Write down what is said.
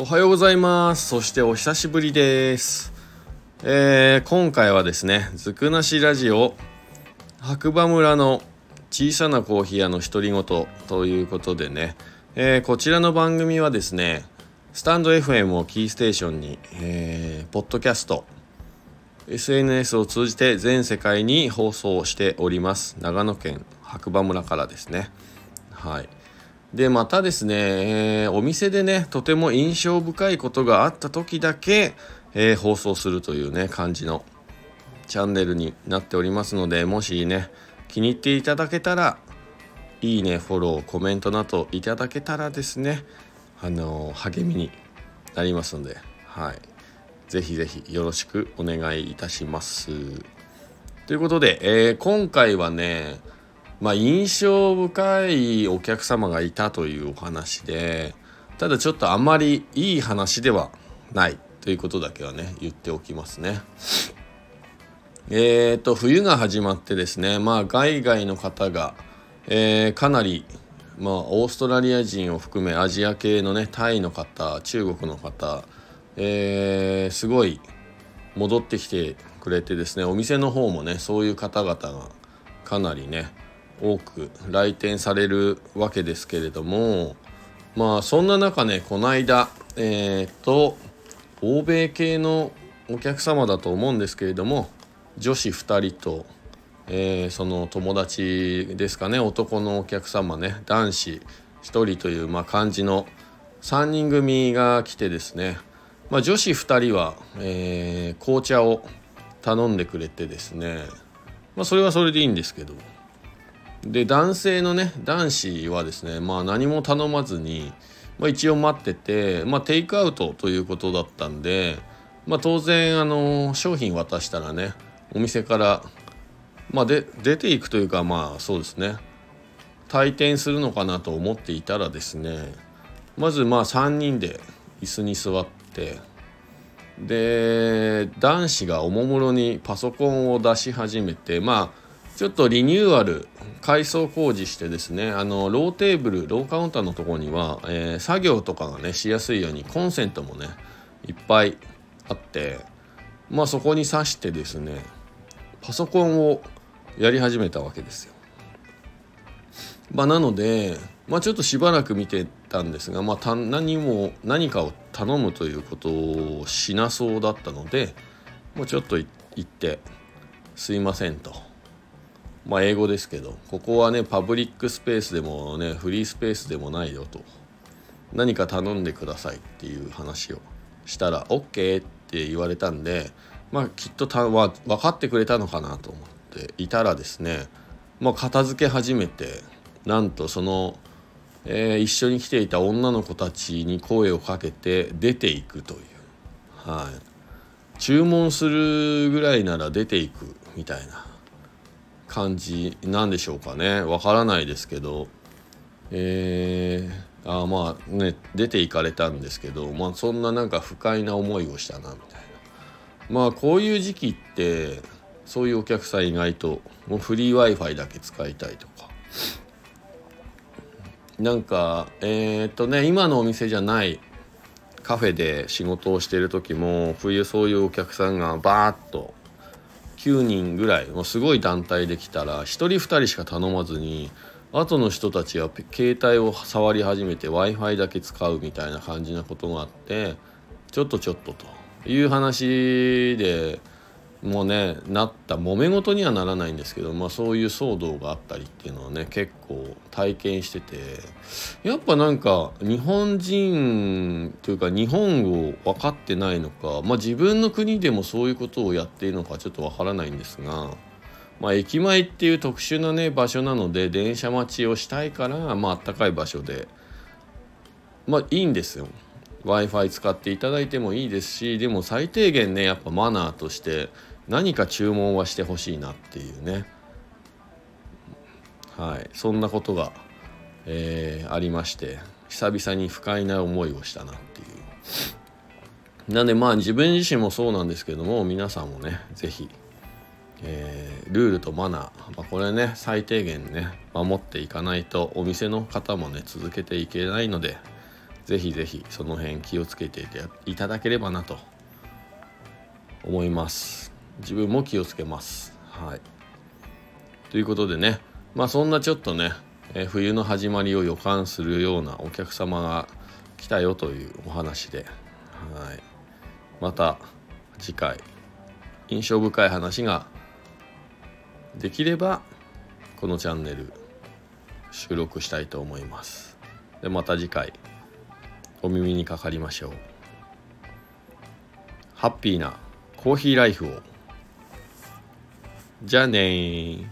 おはようございます。そしてお久しぶりです。えー、今回はですねずくなしラジオ白馬村の小さなコーヒー屋の独り言ということでね、えー、こちらの番組はですねスタンド FM をキーステーションに、えー、ポッドキャスト SNS を通じて全世界に放送しております。長野県白馬村からですね。はい。でまたですね、えー、お店でねとても印象深いことがあった時だけ、えー、放送するというね感じのチャンネルになっておりますのでもしね気に入っていただけたらいいねフォローコメントなどいただけたらですねあの励みになりますのではい。ぜひぜひよろしくお願いいたします。ということで、えー、今回はねまあ印象深いお客様がいたというお話でただちょっとあまりいい話ではないということだけはね言っておきますね。えーと冬が始まってですねまあ海外の方が、えー、かなりまあオーストラリア人を含めアジア系のねタイの方中国の方、えー、すごい戻ってきてくれてですねお店の方もねそういう方々がかなりね多く来店されるわけですけれどもまあそんな中ねこの間えっ、と欧米系のお客様だと思うんですけれども女子2人と、えー、その友達ですかね男のお客様ね男子1人という、まあ、感じの3人組が来てですね、まあ、女子2人は、えー、紅茶を頼んでくれてですね、まあ、それはそれでいいんですけど。で男性のね男子はですねまあ何も頼まずに、まあ、一応待ってて、まあ、テイクアウトということだったんで、まあ、当然あの商品渡したらねお店から、まあ、で出ていくというかまあそうですね。退店するのかなと思っていたらですねまずまあ3人で椅子に座ってで男子がおもむろにパソコンを出し始めてまあちょっとリニューアル改装工事してですねあのローテーブルローカウンターのところには、えー、作業とかがねしやすいようにコンセントもねいっぱいあってまあそこに挿してですねパソコンをやり始めたわけですよ。まあ、なので、まあ、ちょっとしばらく見てたんですが、まあ、何も何かを頼むということをしなそうだったのでもうちょっと行って「すいません」と。まあ、英語ですけどここはねパブリックスペースでもねフリースペースでもないよと。何か頼んでくださいっていう話をしたら OK って言われたんでまあきっとたわ分かってくれたのかなと思っていたらですねまあ、片付け始めてなんとその、えー、一緒に来ていた女の子たちに声をかけて出ていくという。はい。注文するぐらいなら出ていくみたいな。感じなんでしょうかね。わからないですけど。えー、あまあね出ていかれたんですけどまあそんななんか不快な思いをしたなみたいな。まあこういう時期ってそういうお客さん意外ともうフリー w i f i だけ使いたいとか。なんかえー、っとね今のお店じゃないカフェで仕事をしてる時も冬そういうお客さんがバーッと9人ぐらいもうすごい団体で来たら1人2人しか頼まずに後の人たちは携帯を触り始めて w i f i だけ使うみたいな感じなことがあってちょっとちょっとという話でもねなった揉め事にはならないんですけど、まあ、そういう騒動があったりっていうのはね結構体験しててやっぱなんか日本人というか日本を分かってないのか、まあ、自分の国でもそういうことをやっているのかちょっと分からないんですが、まあ、駅前っていう特殊なね場所なので電車待ちをしたいからまあったかい場所でまあいいんですよ。W i f i 使っていただいてもいいですしでも最低限ねやっぱマナーとして何か注文はしてほしいなっていうね。はい。そんなことが、えー、ありまして久々に不快な思いをしたなっていう。なんでまあ自分自身もそうなんですけども皆さんもね是非えー、ルールとマナー、まあ、これね最低限ね守っていかないとお店の方もね続けていけないのでぜひぜひその辺気をつけていただければなと思います。自分も気をつけます。はい。ということでねまあそんなちょっとね、え冬の始まりを予感するようなお客様が来たよというお話で、はい、また次回印象深い話ができればこのチャンネル収録したいと思います。でまた次回。お耳にかかりましょう。ハッピーなコーヒーライフを。じゃあね